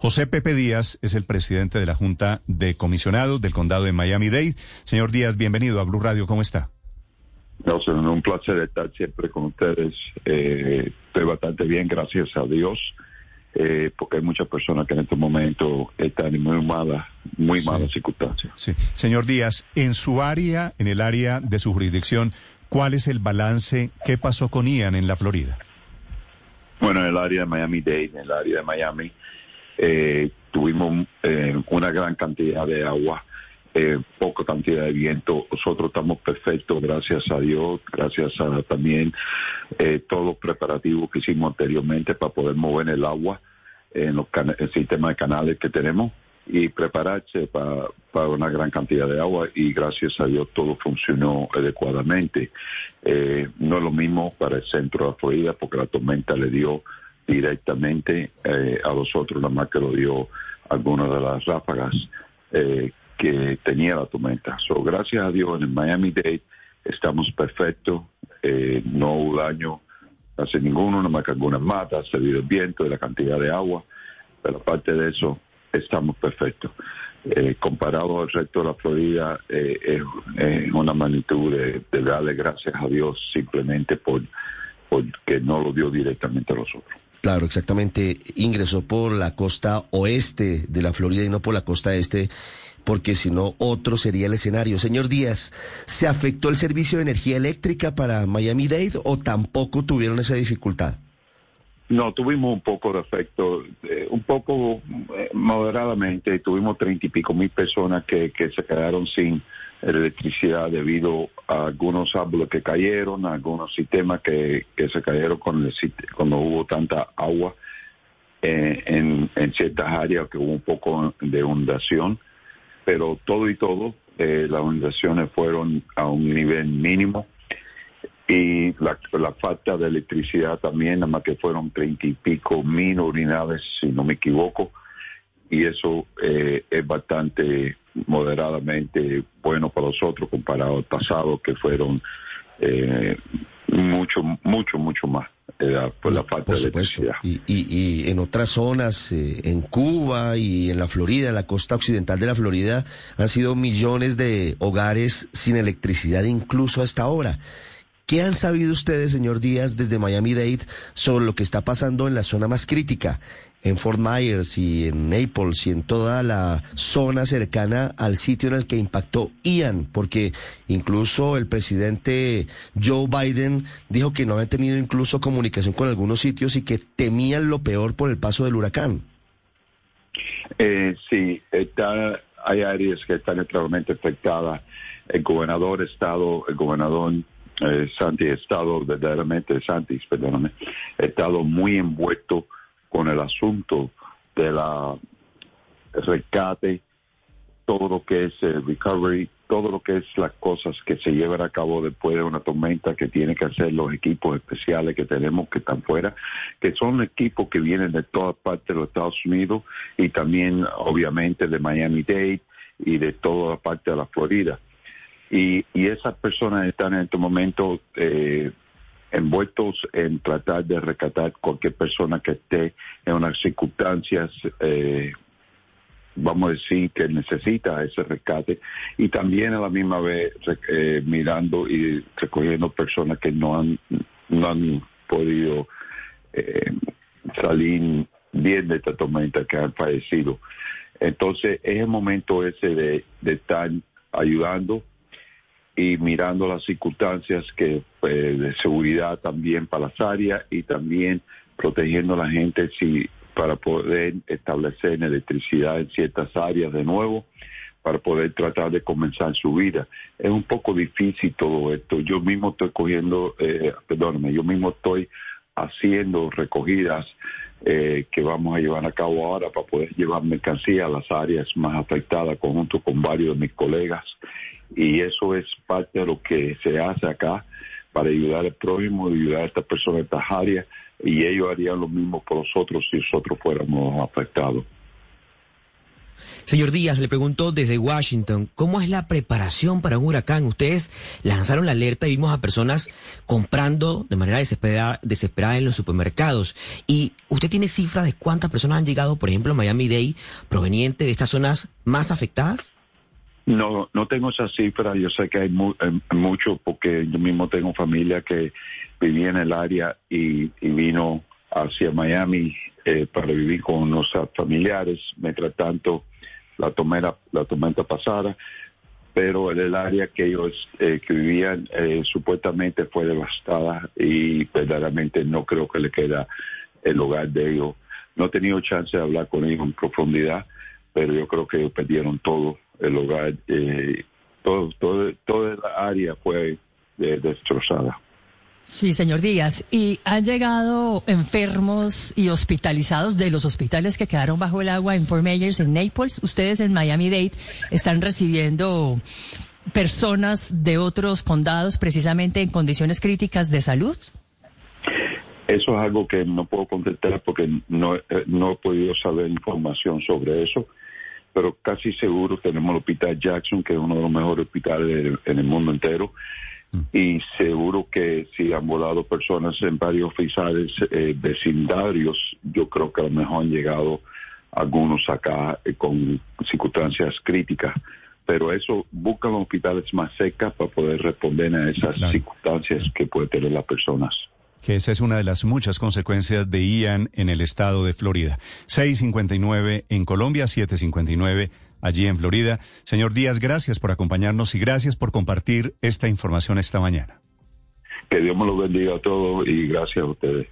José Pepe Díaz es el presidente de la Junta de Comisionados del Condado de Miami-Dade. Señor Díaz, bienvenido a Blue Radio. ¿Cómo está? Nelson, un placer estar siempre con ustedes. Eh, estoy bastante bien, gracias a Dios, eh, porque hay muchas personas que en este momento están en muy malas, muy malas circunstancias. Sí. Señor Díaz, en su área, en el área de su jurisdicción, ¿cuál es el balance? ¿Qué pasó con Ian en la Florida? Bueno, en el área de Miami-Dade, en el área de Miami, eh, tuvimos eh, una gran cantidad de agua eh, poca cantidad de viento. Nosotros estamos perfectos, gracias a Dios, gracias a también eh, todos los preparativos que hicimos anteriormente para poder mover el agua en los el sistema de canales que tenemos y prepararse para, una gran cantidad de agua y gracias a Dios todo funcionó adecuadamente. No es lo mismo para el centro de la Florida porque la tormenta le dio directamente eh, a los otros, nada más que lo dio algunas de las ráfagas eh, que tenía la tormenta. So, gracias a Dios en el Miami Dade estamos perfectos, eh, no hubo daño hace ninguno, nada más que algunas matas, debido al viento y la cantidad de agua, pero aparte de eso estamos perfectos. Eh, comparado al resto de la Florida, es, una magnitud de, darle gracias a Dios simplemente por porque no lo dio directamente a nosotros. Claro, exactamente. Ingresó por la costa oeste de la Florida y no por la costa este porque si no, otro sería el escenario. Señor Díaz, ¿se afectó el servicio de energía eléctrica para Miami-Dade o tampoco tuvieron esa dificultad? No, tuvimos un poco de efecto, eh, un poco eh, moderadamente, tuvimos treinta y pico mil personas que, que se quedaron sin electricidad debido a algunos árboles que cayeron, algunos sistemas que, que se cayeron con el, cuando hubo tanta agua eh, en, en ciertas áreas que hubo un poco de inundación. Pero todo y todo, eh, las organizaciones fueron a un nivel mínimo y la, falta de electricidad también, nada más que fueron treinta y pico mil unidades, si no me equivoco, y eso eh, es bastante moderadamente bueno para nosotros comparado al pasado, que fueron eh, mucho, mucho, mucho más por la falta de electricidad. Y, y, en otras zonas, eh, en Cuba y en la Florida, en la costa occidental de la Florida, han sido millones de hogares sin electricidad incluso hasta ahora. ¿Qué han sabido ustedes, señor Díaz, desde Miami-Dade sobre lo que está pasando en la zona más crítica, en Fort Myers y en Naples y en toda la zona cercana al sitio en el que impactó Ian, porque incluso el presidente Joe Biden dijo que no había tenido incluso comunicación con algunos sitios y que temían lo peor por el paso del huracán. Eh, sí, está, hay áreas que están claramente afectadas. El gobernador estado, el gobernador eh, Santi, estado verdaderamente Santis, perdóname, ha estado muy envuelto con el asunto de la rescate, todo lo que es el recovery, todo lo que es las cosas que se llevan a cabo después de una tormenta que tienen que hacer los equipos especiales que tenemos que están fuera, que son equipos que vienen de todas partes de los Estados Unidos y también obviamente de Miami Dade y de toda la parte de la Florida. Y, y esas personas están en este momento eh, envueltos en tratar de rescatar cualquier persona que esté en unas circunstancias, eh, vamos a decir, que necesita ese rescate y también a la misma vez eh, mirando y recogiendo personas que no han, no han podido eh, salir bien de esta tormenta, que han fallecido. Entonces es el momento ese de, de estar ayudando y mirando las circunstancias que pues, de seguridad también para las áreas y también protegiendo a la gente si para poder establecer electricidad en ciertas áreas de nuevo para poder tratar de comenzar su vida. Es un poco difícil todo esto. Yo mismo estoy cogiendo, eh, perdóname, yo mismo estoy haciendo recogidas eh, que vamos a llevar a cabo ahora para poder llevar mercancía a las áreas más afectadas conjunto con varios de mis colegas y eso es parte de lo que se hace acá para ayudar al prójimo, ayudar a estas personas de estas áreas y ellos harían lo mismo por nosotros si nosotros fuéramos afectados. Señor Díaz, le pregunto desde Washington, ¿cómo es la preparación para un huracán? Ustedes lanzaron la alerta y vimos a personas comprando de manera desesperada, desesperada en los supermercados. ¿Y usted tiene cifras de cuántas personas han llegado, por ejemplo, a Miami-Dade, proveniente de estas zonas más afectadas? No, no tengo esa cifra. Yo sé que hay eh, mucho porque yo mismo tengo familia que vivía en el área y, vino hacia Miami eh, para vivir con unos familiares. Mientras tanto, la tormenta, la tormenta pasada, pero en el área que ellos eh, que vivían supuestamente fue devastada y verdaderamente no creo que le queda el hogar de ellos. No he tenido chance de hablar con ellos en profundidad, pero yo creo que ellos perdieron todo el hogar, eh, todo, todo, toda la área fue eh, destrozada. Sí, señor Díaz. ¿Y han llegado enfermos y hospitalizados de los hospitales que quedaron bajo el agua en Fort Myers, en Naples? Ustedes en Miami-Dade están recibiendo personas de otros condados precisamente en condiciones críticas de salud. Eso es algo que no puedo contestar porque no, eh, no he podido saber información sobre eso pero casi seguro tenemos el Hospital Jackson, que es uno de los mejores hospitales en el mundo entero, mm. y seguro que si han volado personas en varios oficiales eh, vecindarios, yo creo que a lo mejor han llegado algunos acá eh, con circunstancias críticas. Pero eso, buscan hospitales más secas para poder responder a esas circunstancias que puede tener las personas que esa es una de las muchas consecuencias de Ian en el estado de Florida. 6.59 en Colombia, 7.59 allí en Florida. Señor Díaz, gracias por acompañarnos y gracias por compartir esta información esta mañana. Que Dios me lo bendiga a todos y gracias a ustedes.